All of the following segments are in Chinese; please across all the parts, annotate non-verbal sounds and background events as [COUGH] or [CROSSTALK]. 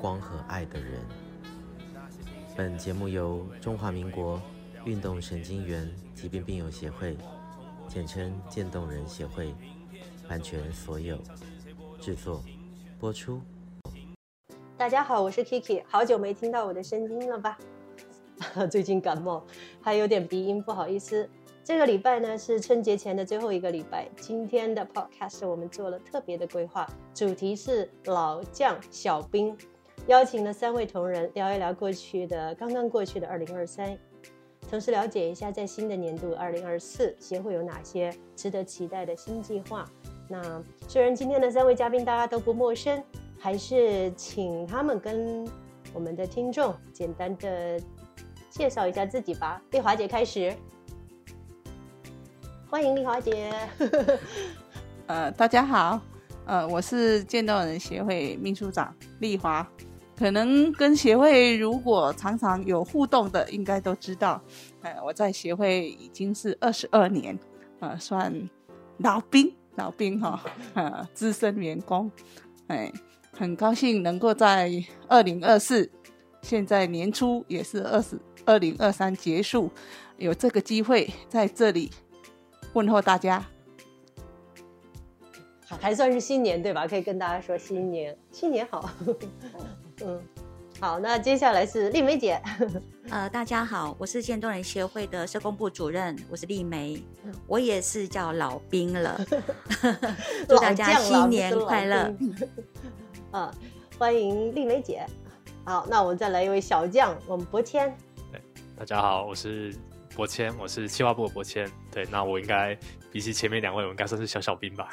光和爱的人。本节目由中华民国运动神经元疾病病友协会，简称渐冻人协会，版权所有，制作播出。大家好，我是 Kiki，好久没听到我的声音了吧？[LAUGHS] 最近感冒，还有点鼻音，不好意思。这个礼拜呢是春节前的最后一个礼拜，今天的 Podcast 我们做了特别的规划，主题是老将小兵，邀请了三位同仁聊一聊过去的刚刚过去的二零二三，同时了解一下在新的年度二零二四协会有哪些值得期待的新计划。那虽然今天的三位嘉宾大家都不陌生，还是请他们跟我们的听众简单的。介绍一下自己吧，丽华姐开始。欢迎丽华姐。[LAUGHS] 呃，大家好，呃，我是渐冻人协会秘书长丽华。可能跟协会如果常常有互动的，应该都知道，呃，我在协会已经是二十二年，呃，算老兵，老兵哈，呃，资深员工。哎，很高兴能够在二零二四，现在年初也是二十。二零二三结束，有这个机会在这里问候大家，还算是新年对吧？可以跟大家说新年，新年好。嗯，好，那接下来是丽梅姐。[LAUGHS] 呃，大家好，我是渐冻人协会的社工部主任，我是丽梅，我也是叫老兵了。[LAUGHS] [LAUGHS] 祝大家新年快乐。啊，欢迎丽梅姐。好，那我们再来一位小将，我们博谦。大家好，我是博谦，我是企划部的博谦。对，那我应该比起前面两位，我应该算是小小兵吧？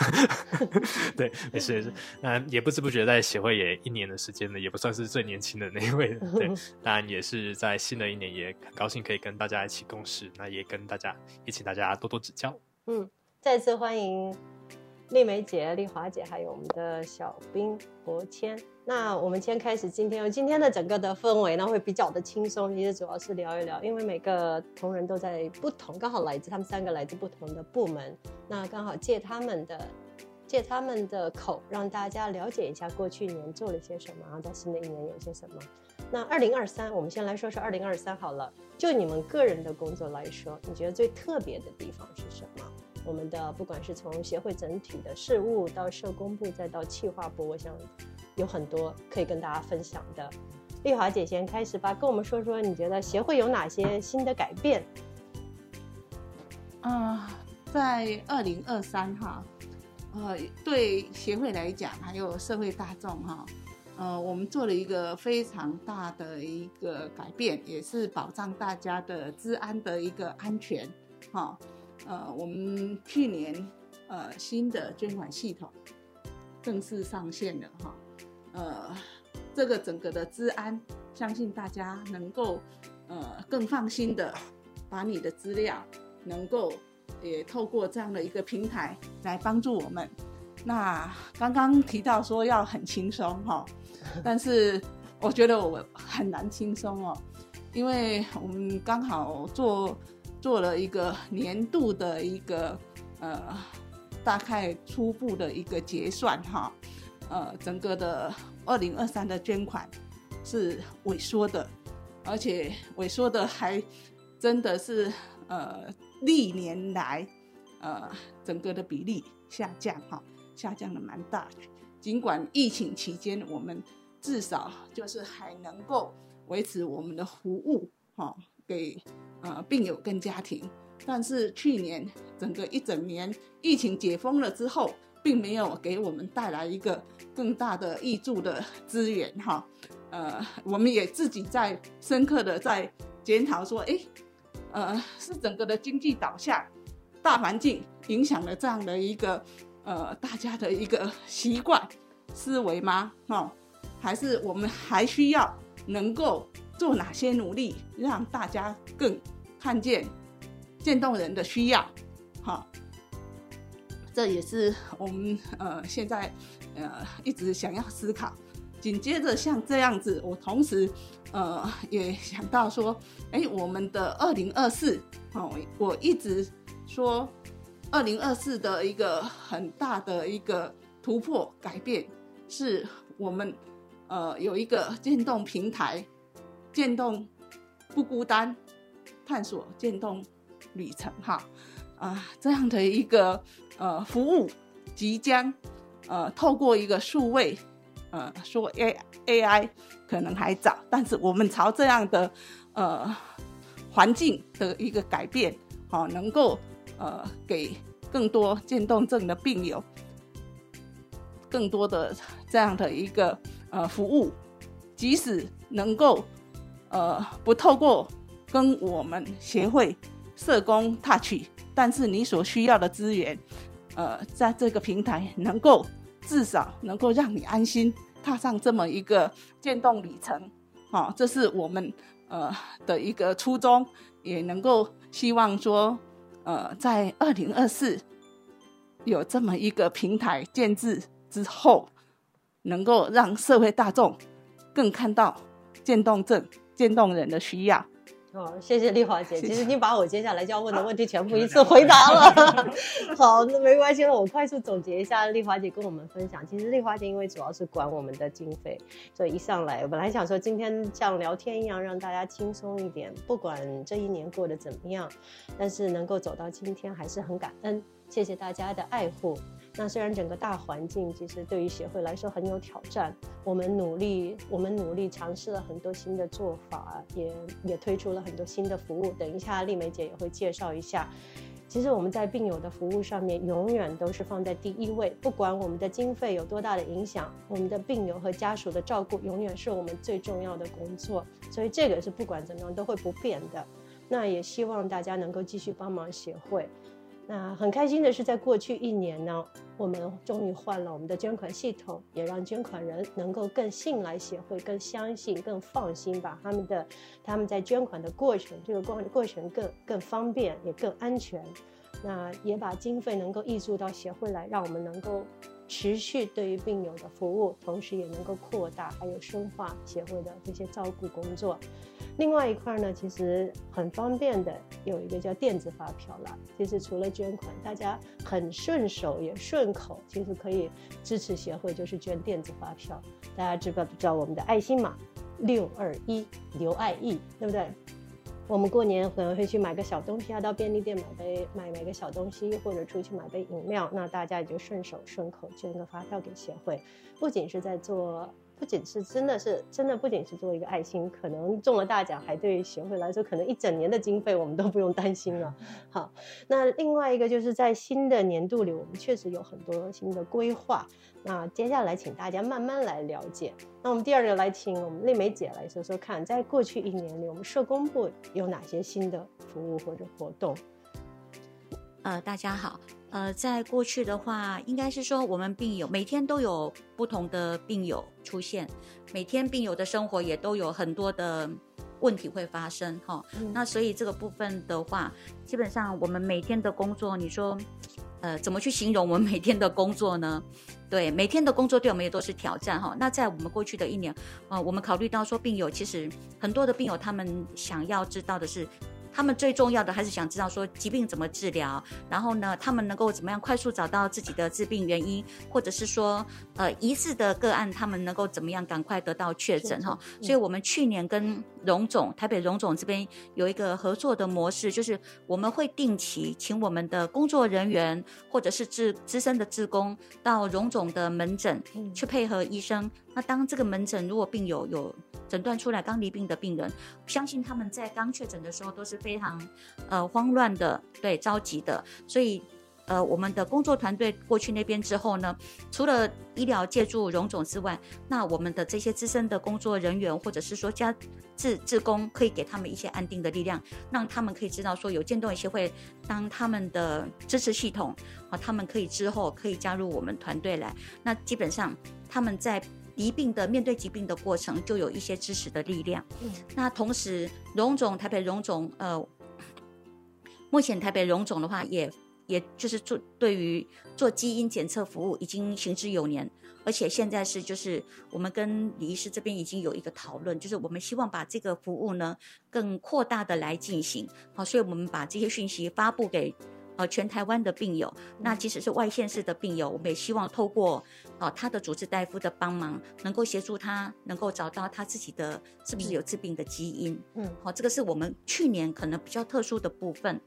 [LAUGHS] 对，没事没事。那也不知不觉在协会也一年的时间了，也不算是最年轻的那一位。对，[LAUGHS] 当然也是在新的一年，也很高兴可以跟大家一起共事。那也跟大家也请大家多多指教。嗯，再次欢迎。丽梅姐、丽华姐，还有我们的小兵博谦。那我们先开始今天，今天的整个的氛围呢会比较的轻松，其实主要是聊一聊，因为每个同仁都在不同，刚好来自他们三个来自不同的部门，那刚好借他们的借他们的口，让大家了解一下过去一年做了些什么，然后在新的一年有些什么。那二零二三，我们先来说说二零二三好了。就你们个人的工作来说，你觉得最特别的地方是什么？我们的不管是从协会整体的事务到社工部，再到企划部，我想有很多可以跟大家分享的。丽华姐先开始吧，跟我们说说你觉得协会有哪些新的改变？啊、在二零二三哈，呃，对协会来讲，还有社会大众哈，呃，我们做了一个非常大的一个改变，也是保障大家的治安的一个安全哈。呃，我们去年呃新的捐款系统正式上线了哈，呃，这个整个的治安，相信大家能够呃更放心的把你的资料能够也透过这样的一个平台来帮助我们。那刚刚提到说要很轻松哈，但是我觉得我很难轻松哦，因为我们刚好做。做了一个年度的一个呃，大概初步的一个结算哈，呃，整个的二零二三的捐款是萎缩的，而且萎缩的还真的是呃历年来呃整个的比例下降哈，下降的蛮大的。尽管疫情期间我们至少就是还能够维持我们的服务哈，给。呃，病友跟家庭，但是去年整个一整年疫情解封了之后，并没有给我们带来一个更大的挹注的资源哈。呃，我们也自己在深刻的在检讨说，哎，呃，是整个的经济导向、大环境影响了这样的一个呃大家的一个习惯思维吗？哈，还是我们还需要能够做哪些努力，让大家更看见渐冻人的需要，哈，这也是我们呃现在呃一直想要思考。紧接着像这样子，我同时呃也想到说，哎，我们的二零二四，哦，我一直说二零二四的一个很大的一个突破改变，是我们呃有一个渐冻平台，渐冻不孤单，探索渐冻旅程哈啊、这样的一个呃服务即将呃透过一个数位。呃，说 A A I 可能还早，但是我们朝这样的呃环境的一个改变，好、能够呃给更多渐冻症的病友更多的这样的一个呃服务，即使能够呃不透过跟我们协会社工 touch，但是你所需要的资源，呃，在这个平台能够至少能够让你安心。踏上这么一个渐冻旅程，好，这是我们呃的一个初衷，也能够希望说，呃，在二零二四有这么一个平台建制之后，能够让社会大众更看到渐冻症、渐冻人的需要。哦，谢谢丽华姐。其实你把我接下来就要问的问题全部 [LAUGHS] 一次回答了。[LAUGHS] 好，那没关系了，我快速总结一下丽华姐跟我们分享。其实丽华姐因为主要是管我们的经费，所以一上来我本来想说今天像聊天一样让大家轻松一点，不管这一年过得怎么样，但是能够走到今天还是很感恩。谢谢大家的爱护。那虽然整个大环境其实对于协会来说很有挑战，我们努力，我们努力尝试了很多新的做法，也也推出了很多新的服务。等一下丽梅姐也会介绍一下。其实我们在病友的服务上面永远都是放在第一位，不管我们的经费有多大的影响，我们的病友和家属的照顾永远是我们最重要的工作。所以这个是不管怎么样都会不变的。那也希望大家能够继续帮忙协会。那很开心的是，在过去一年呢，我们终于换了我们的捐款系统，也让捐款人能够更信赖协会，更相信、更放心，把他们的他们在捐款的过程，这个过过程更更方便，也更安全。那也把经费能够挹注到协会来，让我们能够。持续对于病友的服务，同时也能够扩大还有深化协会的这些照顾工作。另外一块呢，其实很方便的有一个叫电子发票了。其实除了捐款，大家很顺手也顺口，其实可以支持协会，就是捐电子发票。大家知不知道我们的爱心码六二一刘爱义，对不对？我们过年可能会去买个小东西啊，到便利店买杯买买个小东西，或者出去买杯饮料，那大家也就顺手顺口捐个发票给协会，不仅是在做，不仅是真的是真的，不仅是做一个爱心，可能中了大奖，还对协会来说，可能一整年的经费我们都不用担心了。[LAUGHS] 好，那另外一个就是在新的年度里，我们确实有很多新的规划。那接下来，请大家慢慢来了解。那我们第二个来请我们丽梅姐来说说看，在过去一年里，我们社工部有哪些新的服务或者活动？呃，大家好。呃，在过去的话，应该是说我们病友每天都有不同的病友出现，每天病友的生活也都有很多的问题会发生哈。嗯、那所以这个部分的话，基本上我们每天的工作，你说。呃，怎么去形容我们每天的工作呢？对，每天的工作对我们也都是挑战哈。那在我们过去的一年，呃，我们考虑到说，病友其实很多的病友，他们想要知道的是。他们最重要的还是想知道说疾病怎么治疗，然后呢，他们能够怎么样快速找到自己的治病原因，或者是说，呃，疑似的个案，他们能够怎么样赶快得到确诊哈。所以，我们去年跟荣总台北荣总这边有一个合作的模式，就是我们会定期请我们的工作人员或者是资资深的志工到荣总的门诊去配合医生。那当这个门诊如果病友有诊断出来刚离病的病人，相信他们在刚确诊的时候都是非常呃慌乱的，对，着急的，所以呃我们的工作团队过去那边之后呢，除了医疗借助荣总之外，那我们的这些资深的工作人员或者是说家志志工，可以给他们一些安定的力量，让他们可以知道说有渐冻协会当他们的支持系统啊，他们可以之后可以加入我们团队来，那基本上他们在。罹病的面对疾病的过程，就有一些知识的力量。嗯，那同时，荣总台北荣总，呃，目前台北荣总的话也，也也就是做对于做基因检测服务已经行之有年，而且现在是就是我们跟李医师这边已经有一个讨论，就是我们希望把这个服务呢更扩大的来进行。好，所以我们把这些讯息发布给。呃，全台湾的病友，那即使是外县市的病友，我们也希望透过啊、呃、他的主治大夫的帮忙，能够协助他，能够找到他自己的是不是有致病的基因。嗯，好、哦，这个是我们去年可能比较特殊的部分。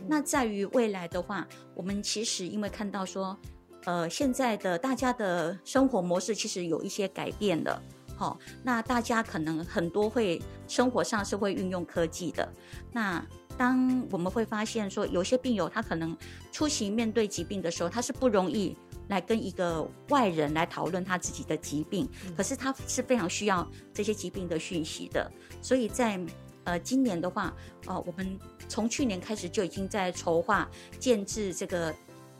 嗯、那在于未来的话，我们其实因为看到说，呃，现在的大家的生活模式其实有一些改变了。好、哦，那大家可能很多会生活上是会运用科技的。那当我们会发现说，有些病友他可能出席面对疾病的时候，他是不容易来跟一个外人来讨论他自己的疾病，可是他是非常需要这些疾病的讯息的。所以在呃今年的话，呃我们从去年开始就已经在筹划建置这个。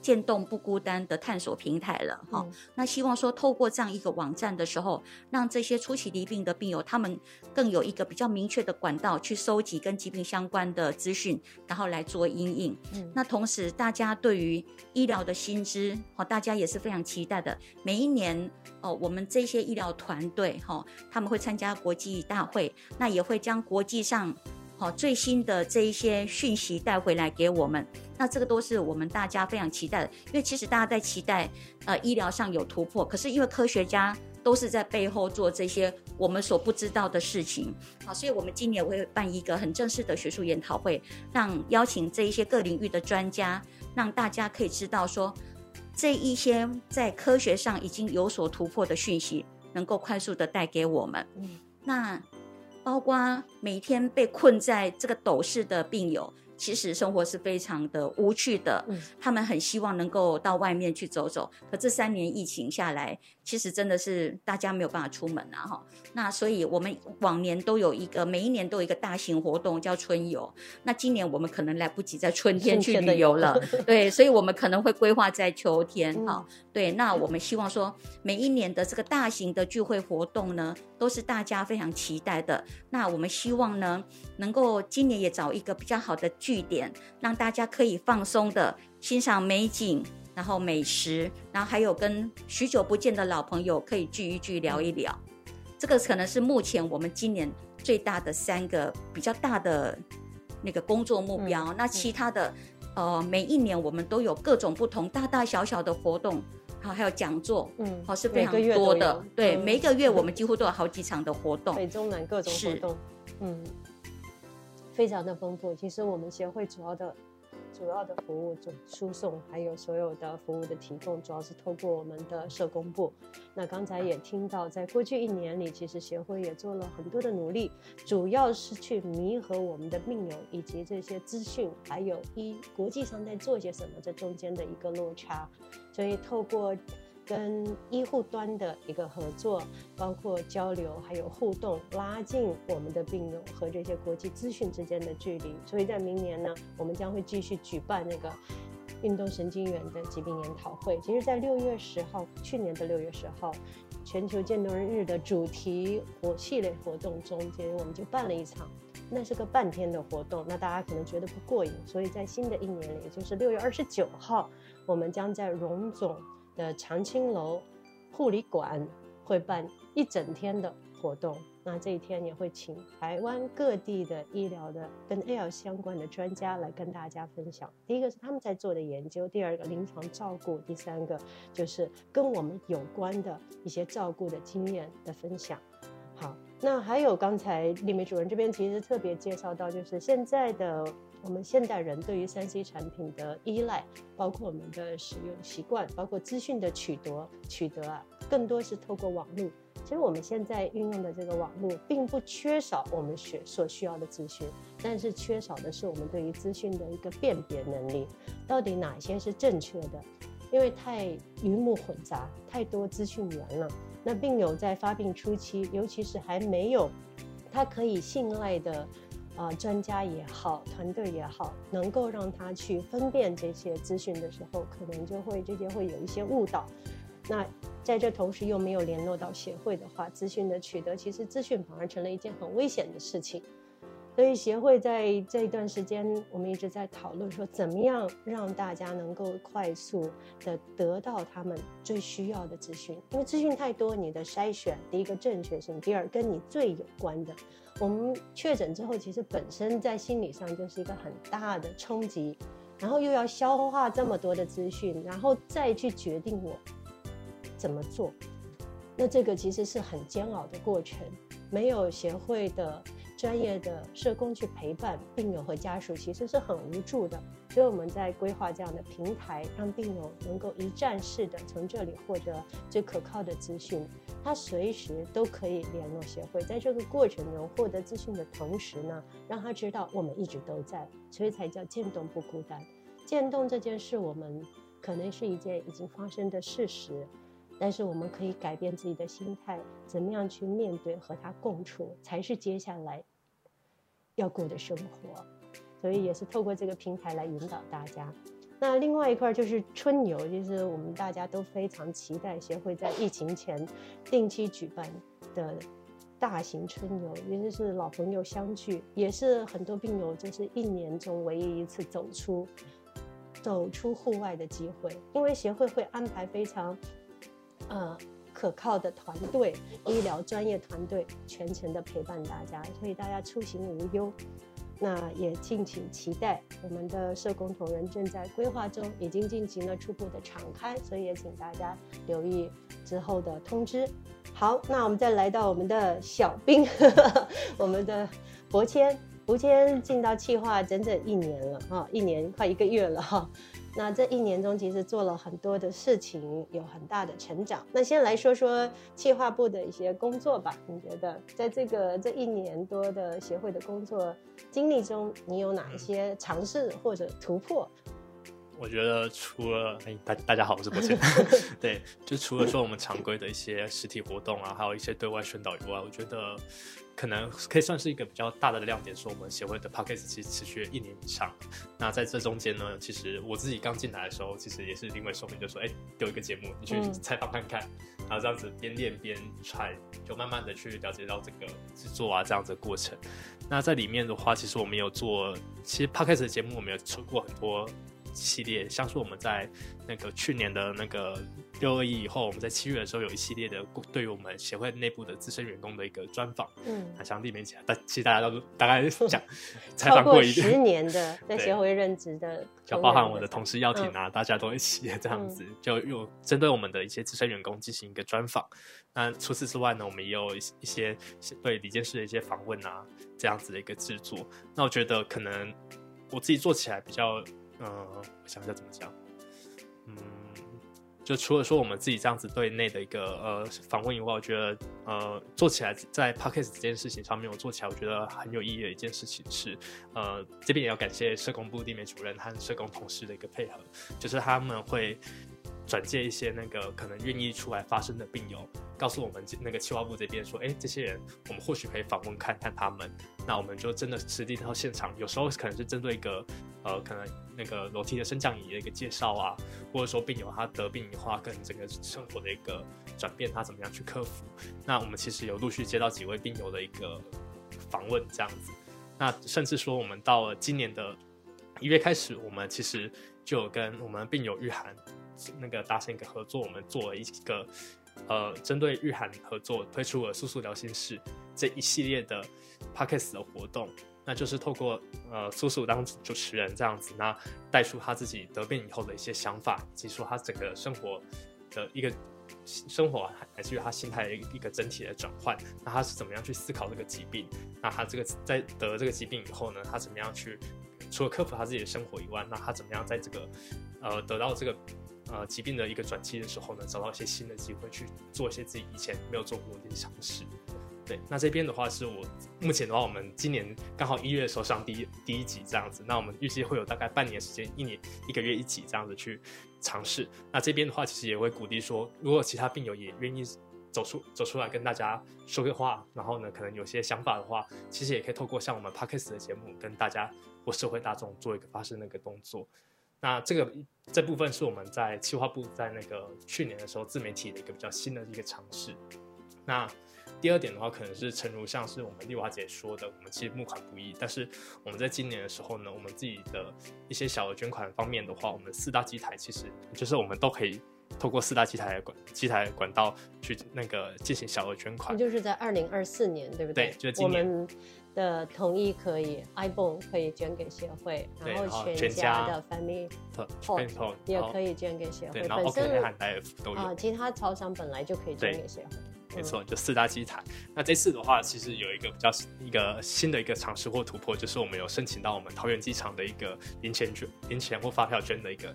渐冻不孤单的探索平台了哈，嗯、那希望说透过这样一个网站的时候，让这些初期疾病的病友，他们更有一个比较明确的管道去收集跟疾病相关的资讯，然后来做阴影。嗯，那同时大家对于医疗的薪资，哈，大家也是非常期待的。每一年哦，我们这些医疗团队哈，他们会参加国际大会，那也会将国际上。好，最新的这一些讯息带回来给我们，那这个都是我们大家非常期待的。因为其实大家在期待，呃，医疗上有突破，可是因为科学家都是在背后做这些我们所不知道的事情。好，所以我们今年会办一个很正式的学术研讨会，让邀请这一些各领域的专家，让大家可以知道说，这一些在科学上已经有所突破的讯息，能够快速的带给我们。嗯，那。包括每天被困在这个斗室的病友，其实生活是非常的无趣的。嗯，他们很希望能够到外面去走走，可这三年疫情下来。其实真的是大家没有办法出门啊，哈，那所以我们往年都有一个，每一年都有一个大型活动叫春游。那今年我们可能来不及在春天去旅游了，[LAUGHS] 对，所以我们可能会规划在秋天，哈，对。那我们希望说，每一年的这个大型的聚会活动呢，都是大家非常期待的。那我们希望呢，能够今年也找一个比较好的据点，让大家可以放松的欣赏美景。然后美食，然后还有跟许久不见的老朋友可以聚一聚，聊一聊，这个可能是目前我们今年最大的三个比较大的那个工作目标。嗯、那其他的，嗯、呃，每一年我们都有各种不同大大小小的活动，好，还有讲座，嗯，好，是非常多的。对，嗯、每一个月我们几乎都有好几场的活动，北中南各种活动，嗯，非常的丰富。其实我们协会主要的。主要的服务，就输送，还有所有的服务的提供，主要是透过我们的社工部。那刚才也听到，在过去一年里，其实协会也做了很多的努力，主要是去弥合我们的病友以及这些资讯，还有一国际上在做些什么这中间的一个落差，所以透过。跟医护端的一个合作，包括交流，还有互动，拉近我们的病友和这些国际资讯之间的距离。所以在明年呢，我们将会继续举办那个运动神经元的疾病研讨会。其实，在六月十号，去年的六月十号，全球渐冻日的主题活系列活动中间，我们就办了一场，那是个半天的活动。那大家可能觉得不过瘾，所以在新的一年里，也就是六月二十九号，我们将在荣总。的长青楼护理馆会办一整天的活动，那这一天也会请台湾各地的医疗的跟 AL 相关的专家来跟大家分享。第一个是他们在做的研究，第二个临床照顾，第三个就是跟我们有关的一些照顾的经验的分享。好，那还有刚才丽梅主任这边其实特别介绍到，就是现在的。我们现代人对于三 C 产品的依赖，包括我们的使用习惯，包括资讯的取得取得啊，更多是透过网络。其实我们现在运用的这个网络，并不缺少我们学所需要的资讯，但是缺少的是我们对于资讯的一个辨别能力，到底哪些是正确的？因为太鱼目混杂，太多资讯源了。那病友在发病初期，尤其是还没有他可以信赖的。啊、专家也好，团队也好，能够让他去分辨这些资讯的时候，可能就会这些会有一些误导。那在这同时又没有联络到协会的话，资讯的取得其实资讯反而成了一件很危险的事情。所以协会在这一段时间，我们一直在讨论说，怎么样让大家能够快速的得到他们最需要的资讯。因为资讯太多，你的筛选，第一个正确性，第二跟你最有关的。我们确诊之后，其实本身在心理上就是一个很大的冲击，然后又要消化这么多的资讯，然后再去决定我怎么做。那这个其实是很煎熬的过程，没有协会的。专业的社工去陪伴病友和家属，其实是很无助的。所以我们在规划这样的平台，让病友能够一站式的从这里获得最可靠的资讯。他随时都可以联络协会，在这个过程中获得资讯的同时呢，让他知道我们一直都在，所以才叫渐冻不孤单。渐冻这件事，我们可能是一件已经发生的事实。但是我们可以改变自己的心态，怎么样去面对和他共处，才是接下来要过的生活。所以也是透过这个平台来引导大家。那另外一块就是春游，就是我们大家都非常期待协会在疫情前定期举办的大型春游，也就是老朋友相聚，也是很多病友就是一年中唯一一次走出走出户外的机会，因为协会会安排非常。呃，可靠的团队，医疗专业团队全程的陪伴大家，所以大家出行无忧。那也敬请期待，我们的社工同仁正在规划中，已经进行了初步的敞开，所以也请大家留意之后的通知。好，那我们再来到我们的小兵，呵 [LAUGHS] 呵我们的博谦，博谦进到企划整整一年了哈，一年快一个月了哈。那这一年中，其实做了很多的事情，有很大的成长。那先来说说企划部的一些工作吧。你觉得，在这个这一年多的协会的工作经历中，你有哪一些尝试或者突破？我觉得除了哎，大大家好，我是博谦。[LAUGHS] [LAUGHS] 对，就除了说我们常规的一些实体活动啊，还有一些对外宣导以外，我觉得。可能可以算是一个比较大的亮点，说我们协会的 Podcast 其实持续了一年以上。那在这中间呢，其实我自己刚进来的时候，其实也是临危受命，就说：“哎，丢一个节目，你去采访看看。嗯”然后这样子边练边传，就慢慢的去了解到这个制作啊这样子的过程。那在里面的话，其实我们有做，其实 Podcast 的节目我们有出过很多。系列像是我们在那个去年的那个六二一以后，我们在七月的时候有一系列的对于我们协会内部的资深员工的一个专访，嗯，那像里面讲，但其实大家都大概讲采访过一个十年的在协会任职的，[LAUGHS] 就包含我的同事耀婷啊，嗯、大家都一起这样子，就有针对我们的一些资深员工进行一个专访。那除此之外呢，我们也有一些对李监事的一些访问啊，这样子的一个制作。那我觉得可能我自己做起来比较。嗯，我想一下怎么讲。嗯，就除了说我们自己这样子对内的一个呃访问以外，我觉得呃做起来在 Podcast 这件事情上面，我做起来我觉得很有意义的一件事情是，呃这边也要感谢社工部地面主任和社工同事的一个配合，就是他们会。转介一些那个可能愿意出来发声的病友，告诉我们那个企划部这边说，哎，这些人我们或许可以访问看看他们。那我们就真的实地到现场，有时候可能是针对一个呃，可能那个楼梯的升降椅的一个介绍啊，或者说病友他得病以后跟整个生活的一个转变，他怎么样去克服。那我们其实有陆续接到几位病友的一个访问这样子。那甚至说我们到了今年的一月开始，我们其实就有跟我们病友玉涵。那个达成一个合作，我们做了一个呃，针对日韩合作推出了“素素聊心事”这一系列的 Podcast 的活动，那就是透过呃素素当主持人这样子，那带出他自己得病以后的一些想法，以及说他整个生活的一个生活，乃至于他心态的一个整体的转换。那他是怎么样去思考这个疾病？那他这个在得了这个疾病以后呢，他怎么样去除了克服他自己的生活以外，那他怎么样在这个呃得到这个。呃，疾病的一个转机的时候呢，找到一些新的机会去做一些自己以前没有做过的一些尝试。对，那这边的话是我目前的话，我们今年刚好一月的时候上第一第一集这样子，那我们预计会有大概半年时间，一年一个月一集这样子去尝试。那这边的话，其实也会鼓励说，如果其他病友也愿意走出走出来跟大家说个话，然后呢，可能有些想法的话，其实也可以透过像我们 Podcast 的节目跟大家或社会大众做一个发声的一个动作。那这个这部分是我们在企划部在那个去年的时候自媒体的一个比较新的一个尝试。那第二点的话，可能是诚如像是我们丽华姐说的，我们其实募款不易，但是我们在今年的时候呢，我们自己的一些小额捐款方面的话，我们四大机台其实就是我们都可以透过四大机台的管机台管道去那个进行小额捐款。就是在二零二四年，对不对？对，就是今年。我们的同意可以，ibon 可以捐给协会，然后全家的 family pot 也可以捐给协会。本身啊，其他超商本来就可以捐给协会。没错，就四大机台。那这次的话，其实有一个比较一个新的一个尝试或突破，就是我们有申请到我们桃园机场的一个零钱捐、零钱或发票捐的一个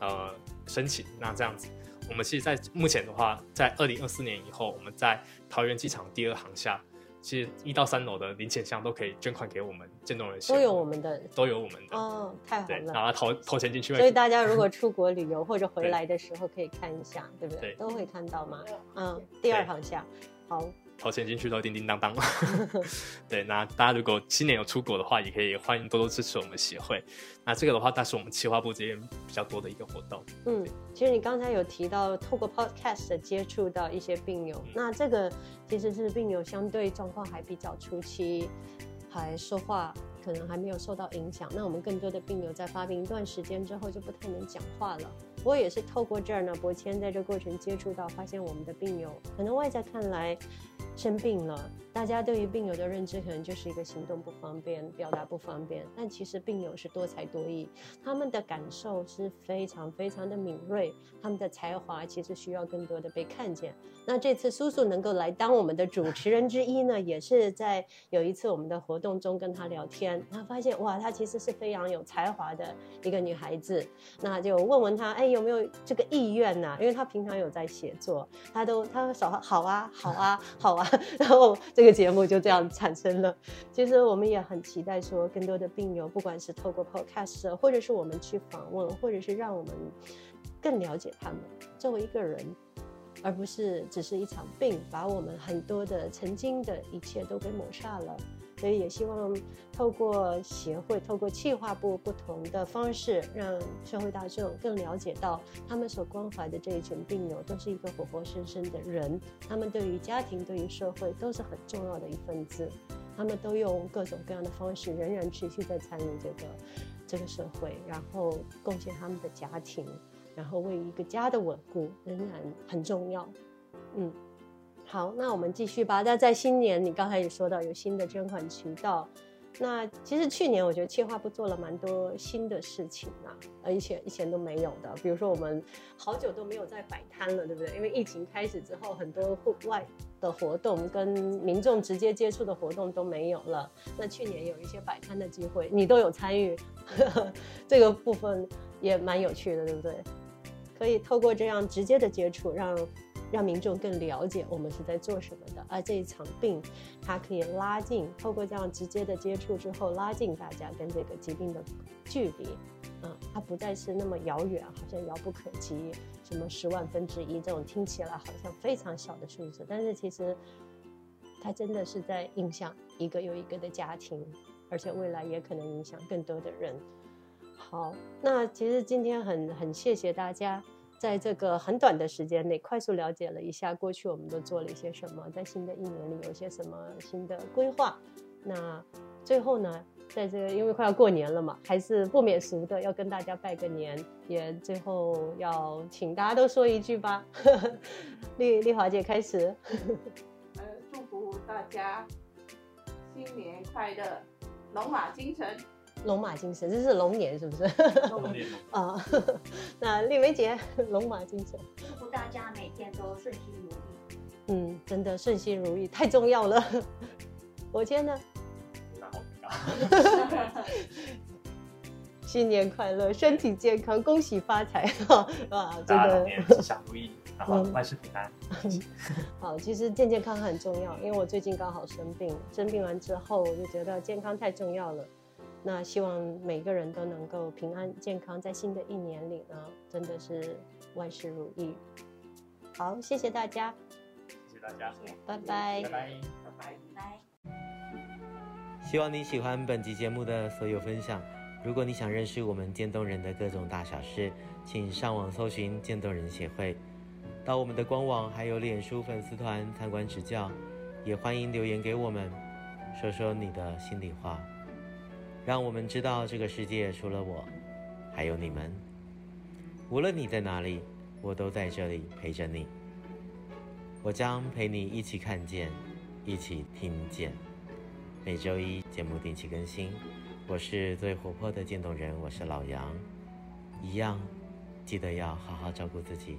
呃申请。那这样子，我们其实，在目前的话，在二零二四年以后，我们在桃园机场第二航厦。其实一到三楼的零钱箱都可以捐款给我们渐冻人心，都有我们的，都有我们的哦，太好了，然后投投钱进去。所以大家如果出国旅游 [LAUGHS] 或者回来的时候可以看一下，对，不对？对，都会看到吗？嗯，第二行下，好。投钱进去都叮叮当当。[LAUGHS] 对，那大家如果今年有出国的话，也可以欢迎多多支持我们协会。那这个的话，但是我们企划部这边比较多的一个活动。嗯，其实你刚才有提到透过 Podcast 接触到一些病友，那这个其实是病友相对状况还比较初期，还说话可能还没有受到影响。那我们更多的病友在发病一段时间之后就不太能讲话了。不过也是透过这儿呢，博谦在这过程接触到，发现我们的病友可能外在看来。生病了，大家对于病友的认知可能就是一个行动不方便、表达不方便，但其实病友是多才多艺，他们的感受是非常非常的敏锐，他们的才华其实需要更多的被看见。那这次苏苏能够来当我们的主持人之一呢，也是在有一次我们的活动中跟他聊天，他发现哇，他其实是非常有才华的一个女孩子，那就问问他，哎，有没有这个意愿呢？因为他平常有在写作，他都他说好啊，好啊，好啊。[LAUGHS] 然后这个节目就这样产生了。其实我们也很期待说，更多的病友，不管是透过 Podcast，或者是我们去访问，或者是让我们更了解他们作为一个人，而不是只是一场病，把我们很多的曾经的一切都给抹杀了。所以也希望透过协会，透过企划部不同的方式，让社会大众更了解到他们所关怀的这一群病友都是一个活活生生的人，他们对于家庭、对于社会都是很重要的一份子，他们都用各种各样的方式仍然持续在参与这个这个社会，然后贡献他们的家庭，然后为一个家的稳固仍然很重要，嗯。好，那我们继续吧。那在新年，你刚才也说到有新的捐款渠道。那其实去年我觉得企划部做了蛮多新的事情啊，而且以前都没有的。比如说我们好久都没有在摆摊了，对不对？因为疫情开始之后，很多户外的活动跟民众直接接触的活动都没有了。那去年有一些摆摊的机会，你都有参与，[LAUGHS] 这个部分也蛮有趣的，对不对？可以透过这样直接的接触，让。让民众更了解我们是在做什么的，而这一场病，它可以拉近，透过这样直接的接触之后，拉近大家跟这个疾病的距离，嗯，它不再是那么遥远，好像遥不可及，什么十万分之一这种听起来好像非常小的数字，但是其实它真的是在影响一个又一个的家庭，而且未来也可能影响更多的人。好，那其实今天很很谢谢大家。在这个很短的时间内，快速了解了一下过去我们都做了一些什么，在新的一年里有些什么新的规划。那最后呢，在这个因为快要过年了嘛，还是不免俗的要跟大家拜个年，也最后要请大家都说一句吧。[LAUGHS] 丽丽华姐开始。[LAUGHS] 呃，祝福大家新年快乐，龙马精神。龙马精神，这是龙年是不是？龙年 [LAUGHS] 啊，[LAUGHS] 那丽梅姐，[LAUGHS] 龙马精神，祝福大家每天都顺心如意。嗯，真的顺心如意太重要了。我天呢？新年快乐，身体健康，恭喜发财哈！啊，真的吉祥如意，然后万事平安。好，其实健健康康很重要，因为我最近刚好生病，生病完之后我就觉得健康太重要了。那希望每个人都能够平安健康，在新的一年里呢，真的是万事如意。好，谢谢大家，谢谢大家，拜拜，拜拜，拜拜，拜。希望你喜欢本集节目的所有分享。如果你想认识我们渐冻人的各种大小事，请上网搜寻渐冻人协会，到我们的官网还有脸书粉丝团参观指教，也欢迎留言给我们，说说你的心里话，让我们知道这个世界除了我，还有你们。无论你在哪里，我都在这里陪着你。我将陪你一起看见，一起听见。每周一节目定期更新。我是最活泼的渐冻人，我是老杨。一样，记得要好好照顾自己，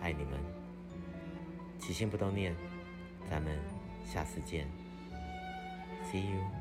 爱你们。起心不冻念，咱们下次见。See you。